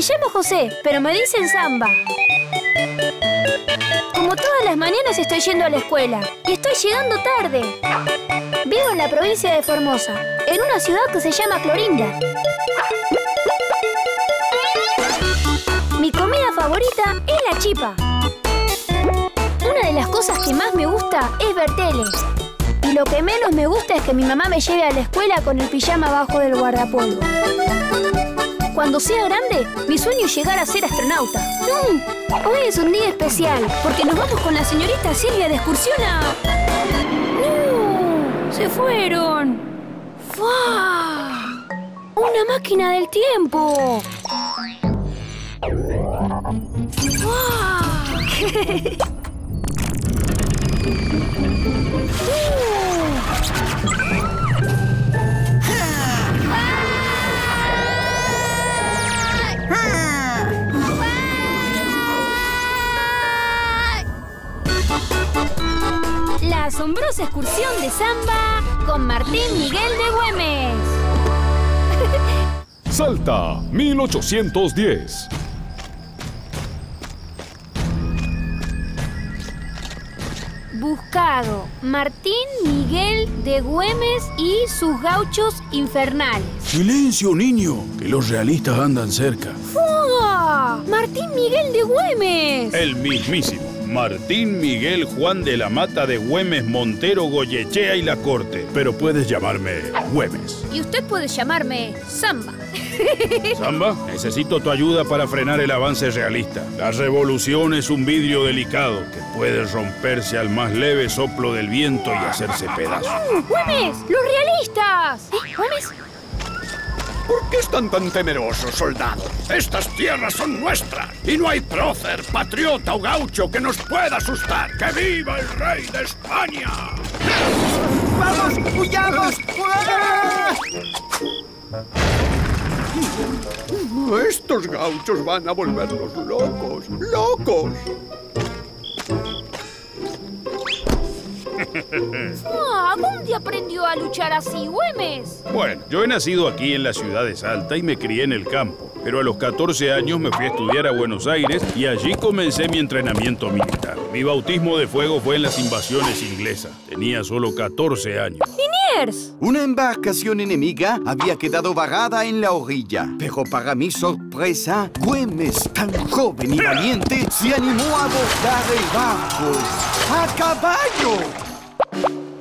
Me llamo José, pero me dicen Samba. Como todas las mañanas estoy yendo a la escuela y estoy llegando tarde. Vivo en la provincia de Formosa, en una ciudad que se llama Clorinda. Mi comida favorita es la chipa. Una de las cosas que más me gusta es ver. Y lo que menos me gusta es que mi mamá me lleve a la escuela con el pijama abajo del guardapolvo. Cuando sea grande, mi sueño es llegar a ser astronauta. No, hoy es un día especial, porque nos vamos con la señorita Silvia de excursión a... ¡No! ¡Se fueron! ¡Fua! ¡Una máquina del tiempo! ¡Fua! asombrosa excursión de samba con Martín Miguel de Güemes. Salta, 1810. Buscado Martín Miguel de Güemes y sus gauchos infernales. Silencio, niño, que los realistas andan cerca. ¡Fua! Martín Miguel de Güemes. El mismísimo. Martín Miguel Juan de la Mata de Güemes Montero Goyechea y La Corte. Pero puedes llamarme Güemes. Y usted puede llamarme Samba. Samba, necesito tu ayuda para frenar el avance realista. La revolución es un vidrio delicado que puede romperse al más leve soplo del viento y hacerse pedazos. ¡Güemes! ¡Los realistas! ¿Eh? ¿Güemes? ¿Por qué están tan temerosos, soldados? Estas tierras son nuestras y no hay prócer, patriota o gaucho que nos pueda asustar. ¡Que viva el rey de España! ¡Vamos, huyamos! Estos gauchos van a volvernos locos, locos. ¡Fua! ¿Dónde aprendió a luchar así, Güemes? Bueno, yo he nacido aquí en la ciudad de Salta y me crié en el campo. Pero a los 14 años me fui a estudiar a Buenos Aires y allí comencé mi entrenamiento militar. Mi bautismo de fuego fue en las invasiones inglesas. Tenía solo 14 años. ¡Liniers! Una embarcación enemiga había quedado varada en la orilla. Pero para mi sorpresa, Güemes, tan joven y valiente, se animó a abordar el barco. ¡A caballo!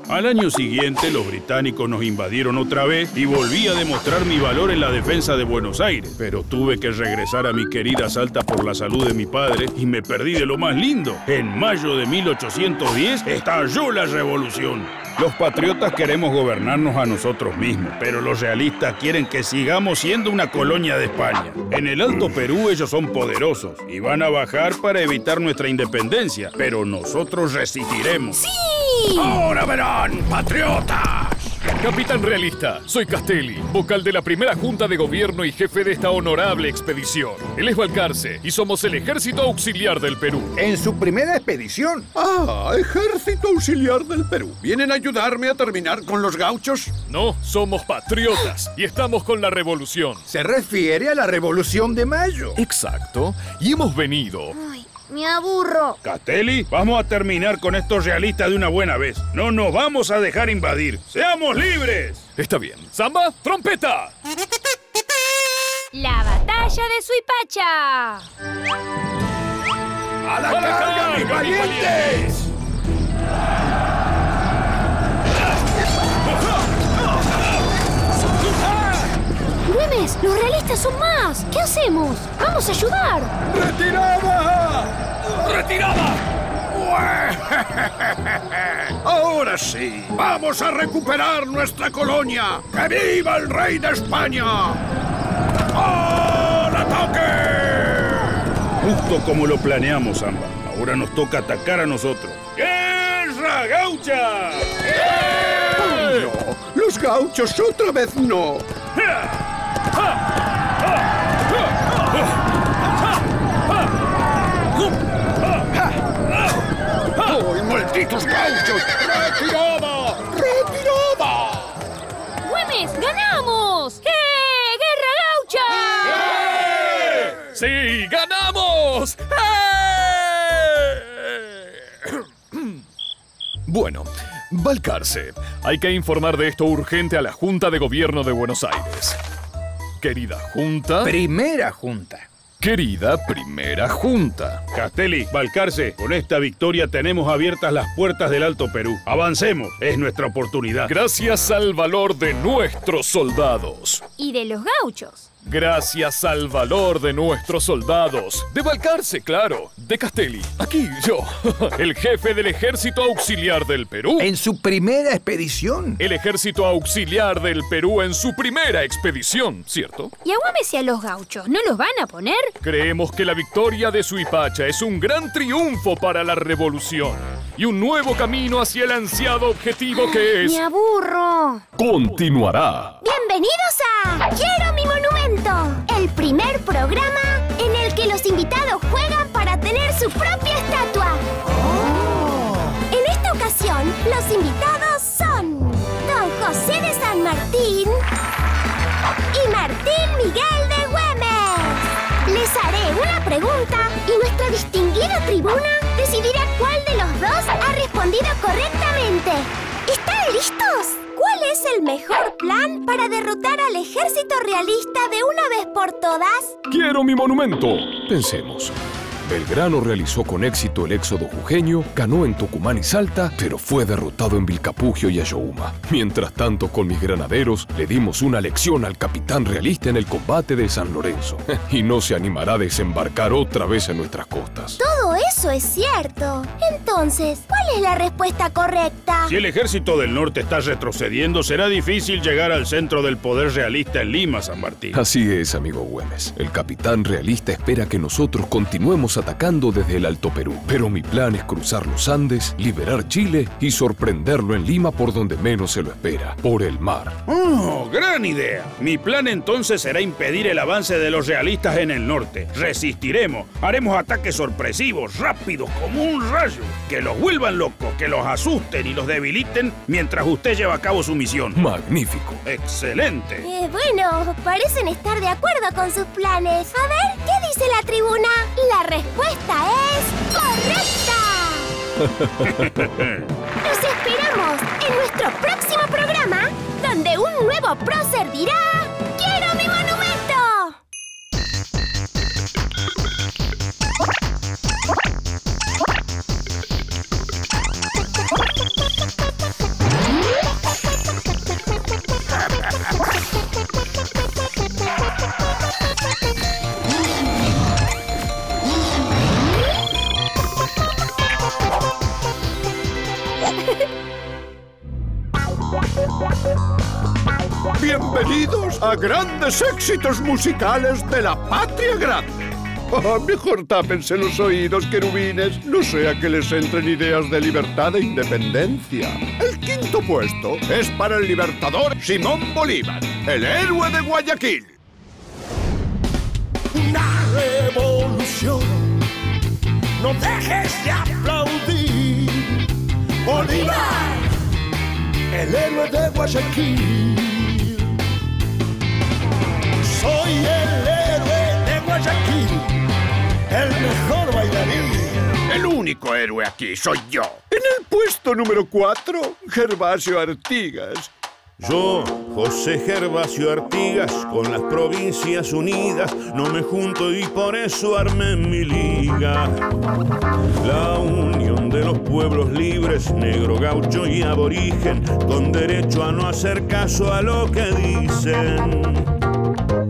Al año siguiente, los británicos nos invadieron otra vez y volví a demostrar mi valor en la defensa de Buenos Aires. Pero tuve que regresar a mi querida Salta por la salud de mi padre y me perdí de lo más lindo. En mayo de 1810 estalló la revolución. Los patriotas queremos gobernarnos a nosotros mismos, pero los realistas quieren que sigamos siendo una colonia de España. En el Alto Perú ellos son poderosos y van a bajar para evitar nuestra independencia, pero nosotros resistiremos. ¡Sí! ¡Ahora verán, patriotas! Capitán Realista, soy Castelli, vocal de la primera Junta de Gobierno y jefe de esta honorable expedición. Él es Balcarce y somos el Ejército Auxiliar del Perú. En su primera expedición. Ah, Ejército Auxiliar del Perú. ¿Vienen a ayudarme a terminar con los gauchos? No, somos patriotas y estamos con la revolución. Se refiere a la Revolución de Mayo. Exacto, y hemos venido. Me aburro. Castelli, vamos a terminar con estos realistas de una buena vez. No nos vamos a dejar invadir. ¡Seamos libres! Está bien. Samba, trompeta. La batalla de Suipacha. ¡A la carga, mis valientes! Los realistas son más. ¿Qué hacemos? Vamos a ayudar. ¡Retirada! ¡Retirada! Ahora sí, vamos a recuperar nuestra colonia. ¡Que viva el rey de España! ¡Al ataque! Justo como lo planeamos, Samba. Ahora nos toca atacar a nosotros. ¡Guerra gaucha! No, los gauchos otra vez no. ¡Ay, malditos gauchos! ¡Retirada! ¡Retirada! ¡Güemes, ganamos! ¡Eh! ¡Guerra gaucha! ¡Vamos! ¡Eh! Bueno, Balcarce, hay que informar de esto urgente a la Junta de Gobierno de Buenos Aires. Querida Junta. Primera junta. Querida Primera Junta. Castelli, Balcarce, con esta victoria tenemos abiertas las puertas del Alto Perú. Avancemos, es nuestra oportunidad. Gracias al valor de nuestros soldados. Y de los gauchos. Gracias al valor de nuestros soldados. De Balcarce, claro. De Castelli. Aquí yo, el jefe del Ejército Auxiliar del Perú. En su primera expedición. El Ejército Auxiliar del Perú en su primera expedición, ¿cierto? Y a Güemes y a los gauchos, ¿no los van a poner? Creemos que la victoria de Suipacha es un gran triunfo para la revolución y un nuevo camino hacia el ansiado objetivo que es... ¡Me aburro! Continuará. Bienvenidos a Quiero programa en el que los invitados juegan para tener su propia estatua. En esta ocasión, los invitados son Don José de San Martín y Martín Miguel de Güemes. Les haré una pregunta y nuestra distinguida tribuna decidirá cuál de los dos ha respondido correctamente. ¿Están listos? ¿Cuál es el mejor plan para derrotar al ejército realista de una vez por todas? Quiero mi monumento. Pensemos. Belgrano realizó con éxito el éxodo jujeño, ganó en Tucumán y Salta, pero fue derrotado en Vilcapugio y Ayohuma. Mientras tanto, con mis granaderos, le dimos una lección al capitán realista en el combate de San Lorenzo. Y no se animará a desembarcar otra vez en nuestras costas. Todo eso es cierto. Entonces, ¿cuál es la respuesta correcta? Si el ejército del norte está retrocediendo, será difícil llegar al centro del poder realista en Lima, San Martín. Así es, amigo Güemes. El capitán realista espera que nosotros continuemos atacando desde el Alto Perú. Pero mi plan es cruzar los Andes, liberar Chile y sorprenderlo en Lima por donde menos se lo espera, por el mar. ¡Oh, gran idea! Mi plan entonces será impedir el avance de los realistas en el norte. Resistiremos, haremos ataques sorpresivos, rápidos como un rayo, que los vuelvan locos, que los asusten y los debiliten mientras usted lleva a cabo su misión. Magnífico. ¡Excelente! Eh, bueno, parecen estar de acuerdo con sus planes. A ver, ¿qué dice la tribuna? La respuesta es correcta. Los esperamos en nuestro próximo programa, donde un nuevo prócer dirá: Bienvenidos a grandes éxitos musicales de la patria grande. Ah, mejor tápense los oídos, querubines, no sea que les entren ideas de libertad e independencia. El quinto puesto es para el libertador Simón Bolívar, el héroe de Guayaquil. Una revolución, no dejes de aplaudir. Bolívar, el héroe de Guayaquil. Soy el héroe de Guayaquil, el mejor bailarín. El único héroe aquí soy yo. En el puesto número 4, Gervasio Artigas. Yo, José Gervasio Artigas, con las provincias unidas, no me junto y por eso armé mi liga. La unión de los pueblos libres, negro, gaucho y aborigen, con derecho a no hacer caso a lo que dicen.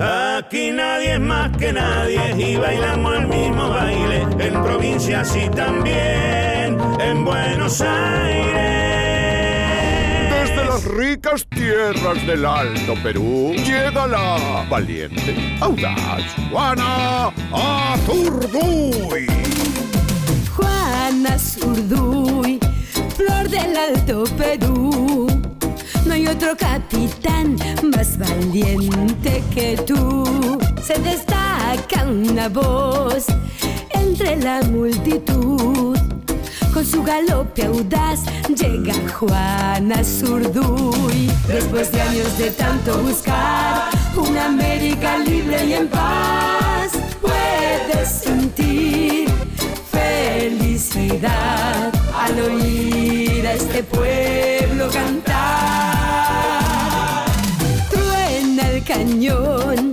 Aquí nadie es más que nadie y bailamos el mismo baile, en provincias y también en Buenos Aires. Ricas tierras del Alto Perú llega la valiente, audaz Juana Azurduy. Juana Zurduy, flor del Alto Perú. No hay otro capitán más valiente que tú. Se destaca una voz entre la multitud. Con su galope audaz llega Juana Zurduy. Después de años de tanto buscar una América libre y en paz, puede de sentir felicidad al oír a este pueblo cantar. Truena el cañón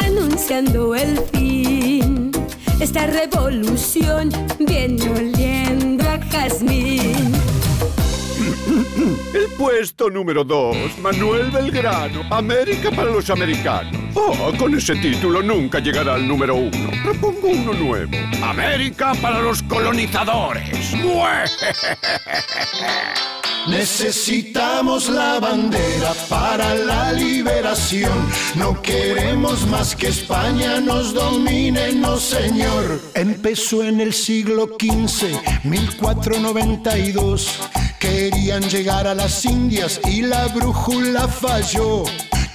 anunciando el fin. Esta revolución viene oliendo jazmín. El puesto número 2, Manuel Belgrano, América para los americanos. Oh, con ese título nunca llegará al número uno. Propongo uno nuevo. América para los colonizadores. Necesitamos la bandera para la liberación. No queremos más que España nos domine, no señor. Empezó en el siglo XV, 1492. Querían llegar a las Indias y la brújula falló.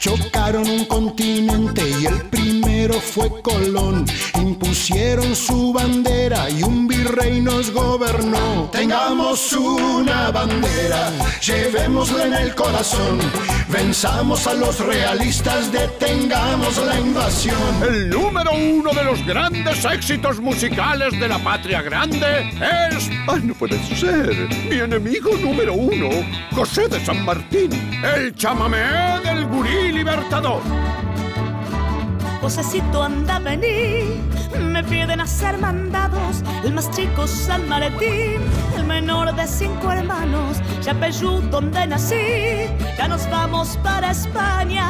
Chocaron un continente y el primero fue Colón. Impusieron su bandera y un virrey nos gobernó. Tengamos una bandera, llevémosla en el corazón. Venzamos a los realistas, detengamos la invasión. El número uno de los grandes éxitos musicales de la patria grande es... ¡Ah, no puede ser! Mi enemigo número uno, José de San Martín, el chamamé del gurí libertador. Josecito anda a venir, me piden hacer mandados, el más chico San Martín, el menor de cinco hermanos, Yapeyú donde nací, ya nos vamos para España,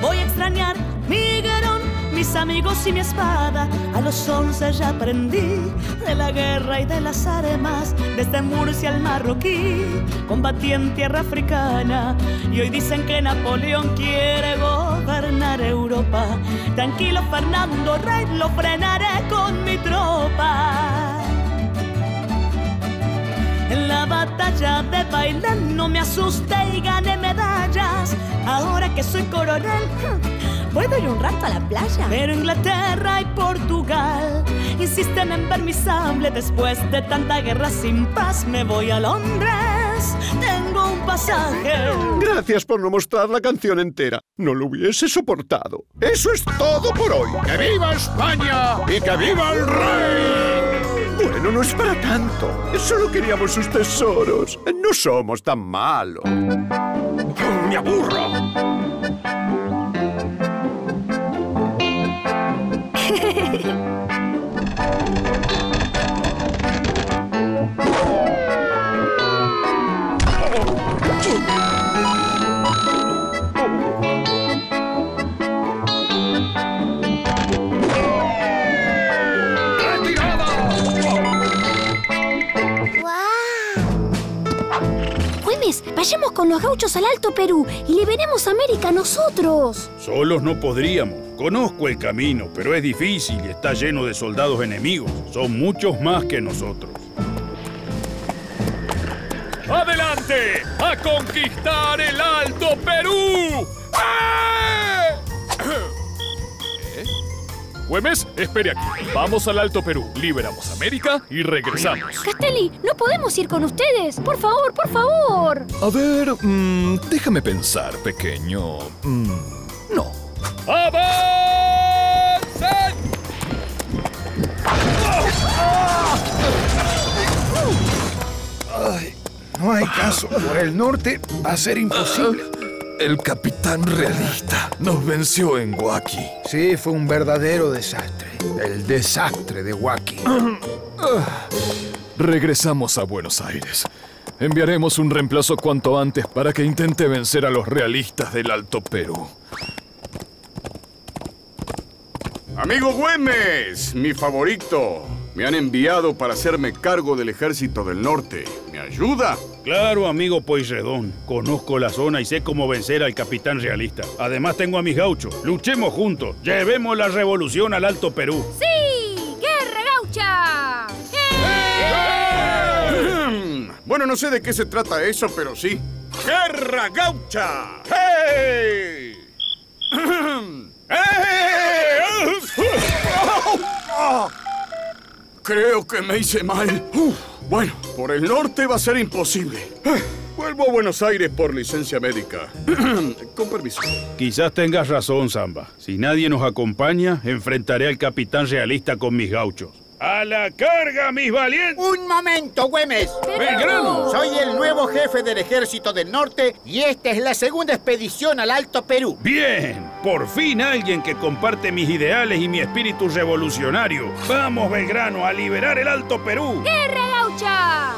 voy a extrañar mi guerón, mis amigos y mi espada, a los once ya aprendí de la guerra y de las armas, desde Murcia al Marroquí, combatí en tierra africana, y hoy dicen que Napoleón quiere gobernar Europa. Tranquilo Fernando Rey, lo frenaré con mi tropa. En la batalla de Bailén no me asusté y gané medallas. Ahora que soy coronel, ¿puedo ir un rato a la playa? Pero Inglaterra y Portugal insisten en ver mi sable. Después de tanta guerra sin paz, me voy a Londres. Tengo un pasaje. Gracias por no mostrar la canción entera. No lo hubiese soportado. Eso es todo por hoy. ¡Que viva España y que viva el rey! Bueno, no es para tanto. Solo queríamos sus tesoros. No somos tan malos. ¡Me aburro! Los gauchos al Alto Perú y liberemos América nosotros. Solos no podríamos. Conozco el camino, pero es difícil y está lleno de soldados enemigos. Son muchos más que nosotros. ¡Adelante! ¡A conquistar el Alto Perú! Güemes, espere aquí. Vamos al Alto Perú, liberamos América y regresamos. Castelli, no podemos ir con ustedes. Por favor, por favor. A ver, mm, déjame pensar, pequeño. Mm, no. ¡Avancen! Ay, no hay caso. Por el norte va a ser imposible. El capitán realista nos venció en Huaki. Sí, fue un verdadero desastre. El desastre de Huaki. Regresamos a Buenos Aires. Enviaremos un reemplazo cuanto antes para que intente vencer a los realistas del Alto Perú. Amigo Güemes, mi favorito. Me han enviado para hacerme cargo del ejército del norte. ¿Me ayuda? Claro, amigo Poisredón. Conozco la zona y sé cómo vencer al capitán realista. Además tengo a mis gauchos. Luchemos juntos. Llevemos la revolución al Alto Perú. ¡Sí! ¡Guerra gaucha! Bueno, no sé de qué se trata eso, pero sí. ¡Guerra gaucha! ¡Hey! Creo que me hice mal. Bueno, por el norte va a ser imposible. Vuelvo a Buenos Aires por licencia médica. Con permiso. Quizás tengas razón, Zamba. Si nadie nos acompaña, enfrentaré al capitán realista con mis gauchos. ¡A la carga, mis valientes! ¡Un momento, Güemes! ¡Belgrano! Soy el nuevo jefe del Ejército del Norte y esta es la segunda expedición al Alto Perú. ¡Bien! Por fin alguien que comparte mis ideales y mi espíritu revolucionario. ¡Vamos, Belgrano, a liberar el Alto Perú! ¡Guerra gaucha!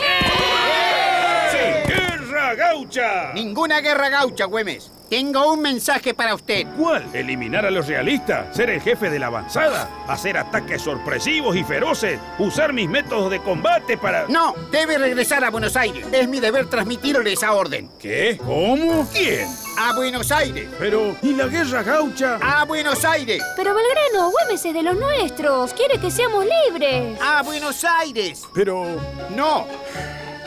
¡Sí! ¡Guerra gaucha! Ninguna guerra gaucha, Güemes. Tengo un mensaje para usted. ¿Cuál? ¿Eliminar a los realistas? ¿Ser el jefe de la avanzada? ¿Hacer ataques sorpresivos y feroces? ¿Usar mis métodos de combate para...? No, debe regresar a Buenos Aires. Es mi deber transmitirle esa orden. ¿Qué? ¿Cómo? ¿Quién? A Buenos Aires. Pero, ¿y la guerra gaucha? A Buenos Aires. Pero Belgrano, Güemes es de los nuestros. Quiere que seamos libres. A Buenos Aires. Pero... No.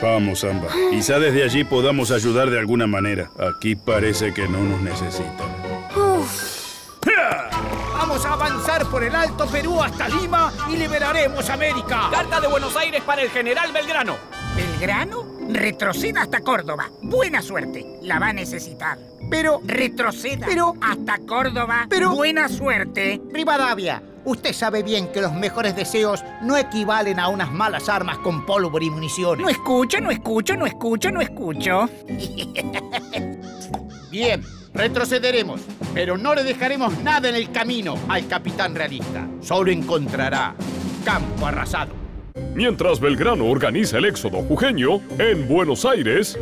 Vamos, Zamba. Quizá desde allí podamos ayudar de alguna manera. Aquí parece que no nos necesitan. Vamos a avanzar por el Alto Perú hasta Lima y liberaremos América. Carta de Buenos Aires para el general Belgrano. ¿Belgrano? Retroceda hasta Córdoba. Buena suerte. La va a necesitar. Pero retroceda. Pero hasta Córdoba. Pero buena suerte. Rivadavia, usted sabe bien que los mejores deseos no equivalen a unas malas armas con pólvora y municiones. No escucho, no escucho, no escucho, no escucho. bien, retrocederemos, pero no le dejaremos nada en el camino al capitán realista. Solo encontrará campo arrasado. Mientras Belgrano organiza el éxodo jujeño, en Buenos Aires,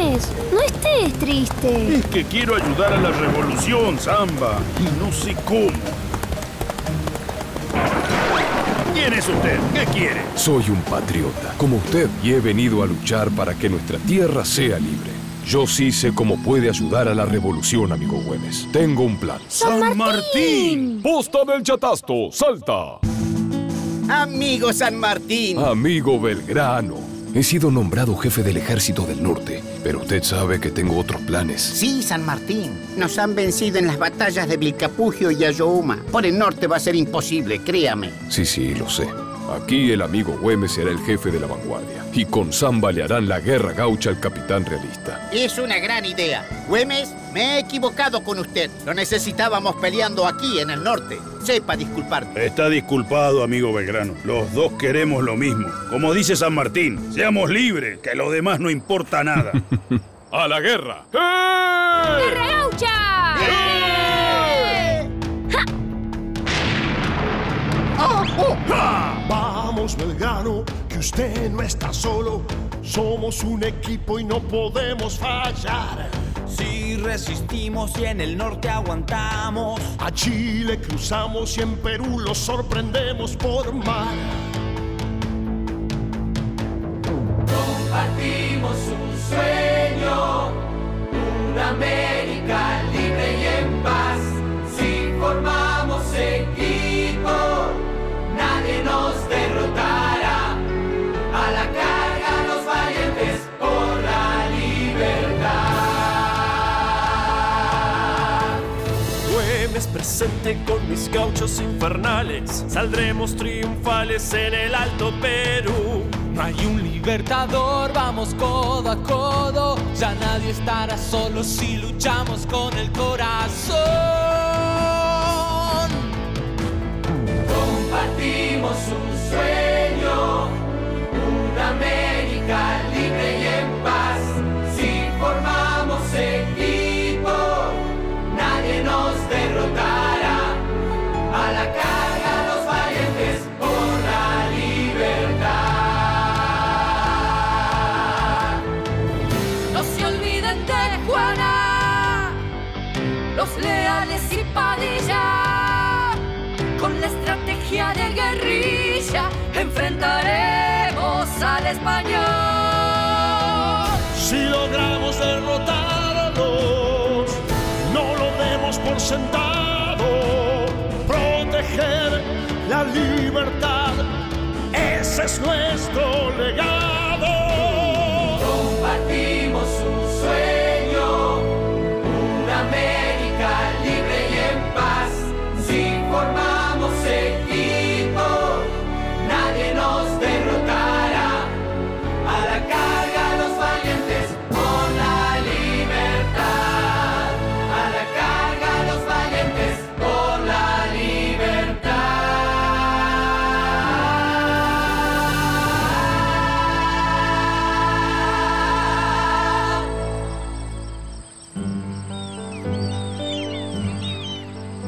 No estés triste. Es que quiero ayudar a la revolución, Zamba. Y no sé cómo. ¿Quién es usted? ¿Qué quiere? Soy un patriota, como usted, y he venido a luchar para que nuestra tierra sea libre. Yo sí sé cómo puede ayudar a la revolución, amigo Güemes. Tengo un plan. ¡San Martín! Posta del Chatasto, Salta. Amigo San Martín. Amigo Belgrano, he sido nombrado jefe del ejército del norte, pero usted sabe que tengo otros planes. Sí, San Martín. Nos han vencido en las batallas de Vilcapugio y Ayohuma. Por el norte va a ser imposible, créame. Sí, sí, lo sé. Aquí el amigo Güemes será el jefe de la vanguardia. Y con Zamba le harán la guerra gaucha al capitán realista. Es una gran idea. Güemes, me he equivocado con usted. Lo necesitábamos peleando aquí, en el norte. Sepa disculparme. Está disculpado, amigo Belgrano. Los dos queremos lo mismo. Como dice San Martín, seamos libres, que lo demás no importa nada. ¡A la guerra! ¡Guerra gaucha! Belgrano, que usted no está solo. Somos un equipo y no podemos fallar. Si resistimos y en el norte aguantamos. A Chile cruzamos y en Perú los sorprendemos por mar. Presente con mis gauchos infernales. Saldremos triunfales en el Alto Perú. No hay un libertador, vamos codo a codo. Ya nadie estará solo si luchamos con el corazón. Español. Si logramos derrotarlos, no lo demos por sentado. Proteger la libertad, ese es nuestro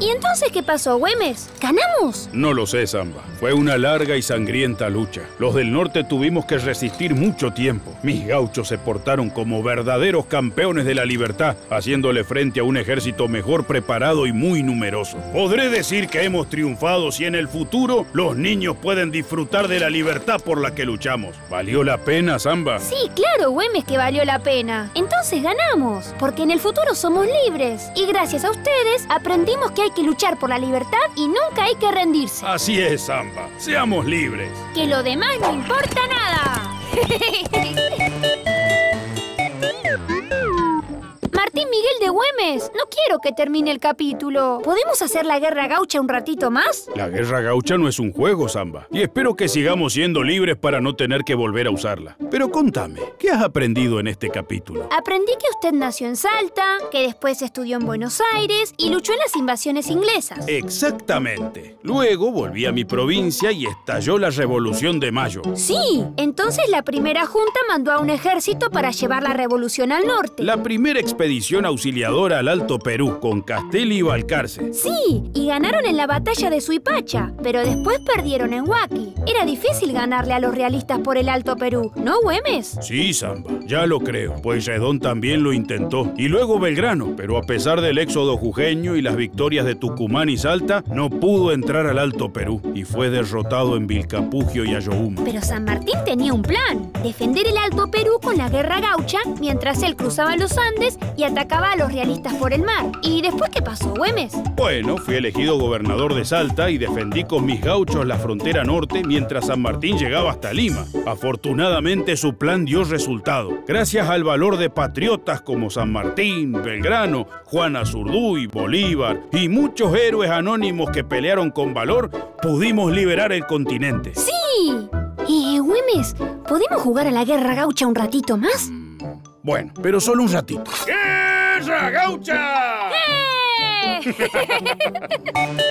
entonces qué pasó, Güemes? ¿Ganamos? No lo sé, Samba. Fue una larga y sangrienta lucha. Los del norte tuvimos que resistir mucho tiempo. Mis gauchos se portaron como verdaderos campeones de la libertad, haciéndole frente a un ejército mejor preparado y muy numeroso. Podré decir que hemos triunfado si en el futuro los niños pueden disfrutar de la libertad por la que luchamos. ¿Valió la pena, Samba? Sí, claro, Güemes, que valió la pena. Entonces ganamos, porque en el futuro somos libres. Y gracias a ustedes aprendimos que hay que luchar por la libertad y nunca hay que rendirse. Así es, Samba. Seamos libres. Que lo demás no importa nada. Martín Miguel de Güemes, no quiero que termine el capítulo. ¿Podemos hacer la guerra gaucha un ratito más? La guerra gaucha no es un juego, Samba. Y espero que sigamos siendo libres para no tener que volver a usarla. Pero contame, ¿qué has aprendido en este capítulo? Aprendí que usted nació en Salta, que después estudió en Buenos Aires y luchó en las invasiones inglesas. Exactamente. Luego volví a mi provincia y estalló la Revolución de Mayo. Sí, entonces la primera junta mandó a un ejército para llevar la revolución al norte. La primera expedición auxiliadora al Alto Perú con Castelli y Balcarce. Sí, y ganaron en la batalla de Suipacha, pero después perdieron en Huaki. Era difícil ganarle a los realistas por el Alto Perú, ¿no, Güemes? Sí, Samba, ya lo creo, pues Redón también lo intentó. Y luego Belgrano, pero a pesar del éxodo jujeño y las victorias de Tucumán y Salta, no pudo entrar al Alto Perú y fue derrotado en Vilcapugio y Ayohuma. Pero San Martín tenía un plan, defender el Alto Perú con la guerra gaucha mientras él cruzaba los Andes y atacaba a los realistas por el mar. ¿Y después qué pasó, Güemes? Bueno, fui elegido gobernador de Salta y defendí con mis gauchos la frontera norte mientras San Martín llegaba hasta Lima. Afortunadamente su plan dio resultado. Gracias al valor de patriotas como San Martín, Belgrano, Juan Azurduy, Bolívar y muchos héroes anónimos que pelearon con valor, pudimos liberar el continente. ¡Sí! Eh, Güemes, ¿podemos jugar a la guerra gaucha un ratito más? Bueno, pero solo un ratito. ¡Guerra gaucha! ¡Eh!